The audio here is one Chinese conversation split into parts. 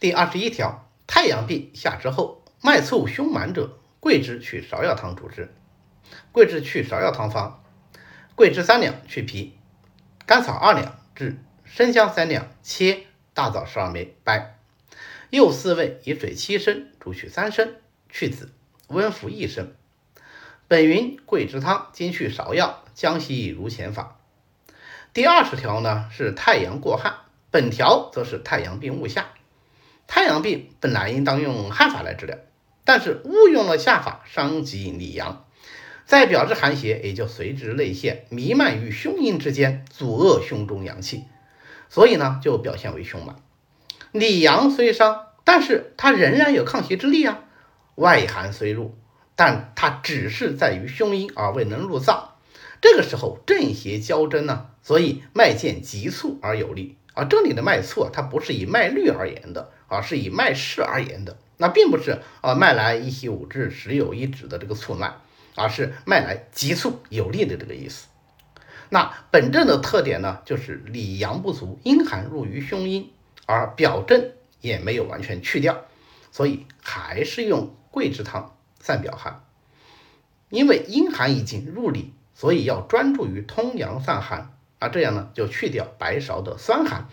第二十一条，太阳病下之后，脉促胸满者，桂枝取芍药汤主之。桂枝去芍药汤方：桂枝三两去皮，甘草二两至，生姜三两切，大枣十二枚掰。右四味以水七升，煮取三升，去子，温服一升。本云桂枝汤，今去芍药，将息如前法。第二十条呢是太阳过旱，本条则是太阳病误下。太阳病本来应当用汗法来治疗，但是误用了下法，伤及里阳，在表治寒邪，也就随之内陷，弥漫于胸阴之间，阻遏胸中阳气，所以呢就表现为胸满。里阳虽伤，但是它仍然有抗邪之力啊。外寒虽入，但它只是在于胸阴而未能入脏，这个时候正邪交争呢，所以脉见急促而有力。啊，这里的脉促，它不是以脉率而言的，而是以脉势而言的。那并不是啊，脉来一息五至，十有一止的这个促脉，而是脉来急促有力的这个意思。那本症的特点呢，就是里阳不足，阴寒入于胸阴，而表症也没有完全去掉，所以还是用桂枝汤散表寒。因为阴寒已经入里，所以要专注于通阳散寒。啊，这样呢就去掉白芍的酸寒，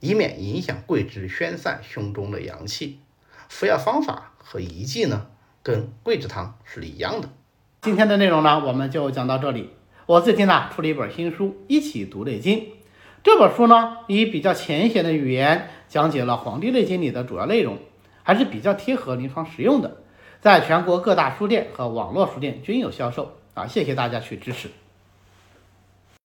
以免影响桂枝宣散胸中的阳气。服药方法和宜剂呢，跟桂枝汤是一样的。今天的内容呢，我们就讲到这里。我最近呢出了一本新书《一起读内经》，这本书呢以比较浅显的语言讲解了《黄帝内经》里的主要内容，还是比较贴合临床实用的，在全国各大书店和网络书店均有销售。啊，谢谢大家去支持。